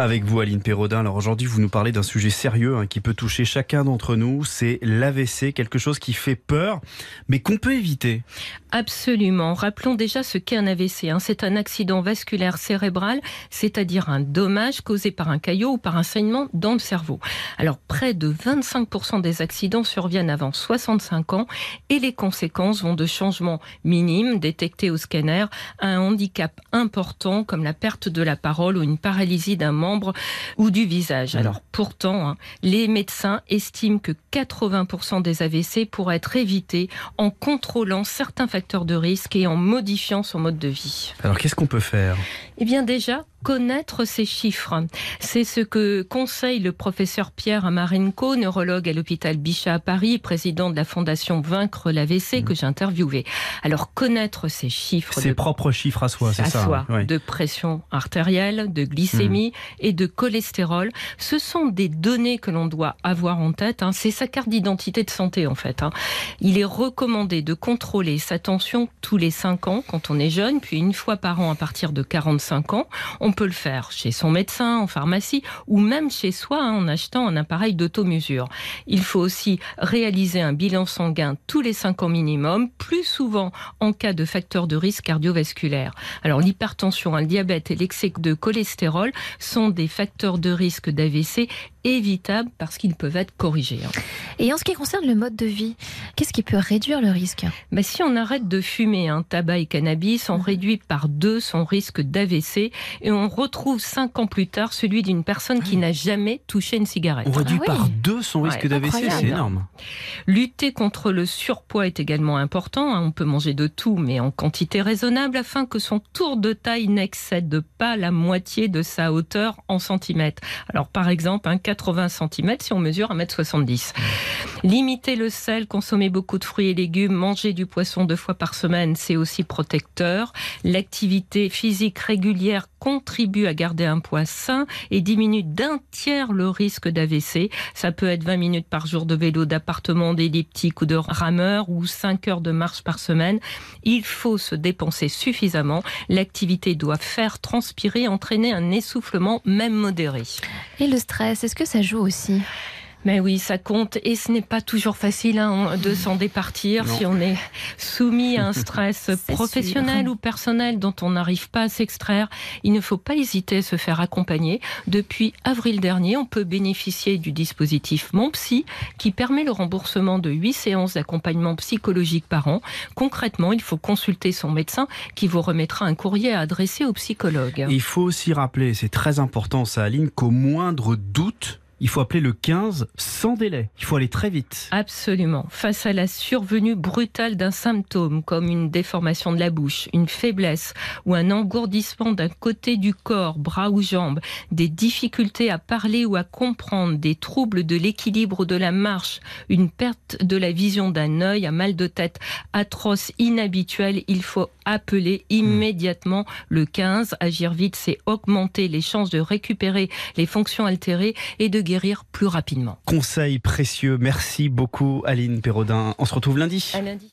Avec vous, Aline Perraudin. Alors aujourd'hui, vous nous parlez d'un sujet sérieux hein, qui peut toucher chacun d'entre nous. C'est l'AVC, quelque chose qui fait peur, mais qu'on peut éviter. Absolument. Rappelons déjà ce qu'est un AVC. Hein. C'est un accident vasculaire cérébral, c'est-à-dire un dommage causé par un caillot ou par un saignement dans le cerveau. Alors, près de 25% des accidents surviennent avant 65 ans et les conséquences vont de changements minimes détectés au scanner à un handicap important comme la perte de la parole ou une paralysie d'un membre ou du visage. Alors, pourtant, hein, les médecins estiment que 80% des AVC pourraient être évités en contrôlant certains facteurs de risque et en modifiant son mode de vie. Alors qu'est-ce qu'on peut faire? Eh bien déjà, connaître ces chiffres. C'est ce que conseille le professeur Pierre Amarenko, neurologue à l'hôpital Bichat à Paris, président de la fondation Vaincre l'AVC, que j'ai interviewé. Alors, connaître ces chiffres. Ses propres chiffres à soi, c'est ça soi, De pression artérielle, de glycémie et de cholestérol. Ce sont des données que l'on doit avoir en tête. Hein. C'est sa carte d'identité de santé, en fait. Hein. Il est recommandé de contrôler sa tension tous les 5 ans quand on est jeune, puis une fois par an à partir de 45 ans. On on peut le faire chez son médecin, en pharmacie ou même chez soi hein, en achetant un appareil d'automesure. Il faut aussi réaliser un bilan sanguin tous les 5 ans minimum, plus souvent en cas de facteurs de risque cardiovasculaire. Alors l'hypertension, le diabète et l'excès de cholestérol sont des facteurs de risque d'AVC évitables parce qu'ils peuvent être corrigés. Hein. Et en ce qui concerne le mode de vie, qu'est-ce qui peut réduire le risque Mais Si on arrête de fumer un tabac et cannabis, on mmh. réduit par deux son risque d'AVC et on retrouve cinq ans plus tard celui d'une personne qui n'a jamais touché une cigarette. On réduit ah par deux son risque d'AVC, c'est énorme. Lutter contre le surpoids est également important. Hein. On peut manger de tout, mais en quantité raisonnable afin que son tour de taille n'excède pas la moitié de sa hauteur en centimètres. Alors par exemple, un 80 cm si on mesure 1m70. Limiter le sel, consommer beaucoup de fruits et légumes, manger du poisson deux fois par semaine, c'est aussi protecteur. L'activité physique régulière contribue à garder un poids sain et diminue d'un tiers le risque d'AVC. Ça peut être 20 minutes par jour de vélo, d'appartement, d'elliptique ou de rameur ou 5 heures de marche par semaine. Il faut se dépenser suffisamment. L'activité doit faire transpirer, entraîner un essoufflement même modéré. Et le stress, est-ce que ça joue aussi? Mais oui, ça compte et ce n'est pas toujours facile hein, de s'en départir si on est soumis à un stress professionnel ou personnel dont on n'arrive pas à s'extraire. Il ne faut pas hésiter à se faire accompagner. Depuis avril dernier, on peut bénéficier du dispositif Mon Psy qui permet le remboursement de 8 séances d'accompagnement psychologique par an. Concrètement, il faut consulter son médecin qui vous remettra un courrier à adresser au psychologue. il faut aussi rappeler, c'est très important ça Aline, qu'au moindre doute, il faut appeler le 15 sans délai. Il faut aller très vite. Absolument. Face à la survenue brutale d'un symptôme comme une déformation de la bouche, une faiblesse ou un engourdissement d'un côté du corps, bras ou jambes, des difficultés à parler ou à comprendre, des troubles de l'équilibre de la marche, une perte de la vision d'un œil, un mal de tête atroce, inhabituel, il faut appeler immédiatement le 15. Agir vite, c'est augmenter les chances de récupérer les fonctions altérées et de guérir plus rapidement. Conseil précieux. Merci beaucoup, Aline Perraudin. On se retrouve lundi. À lundi.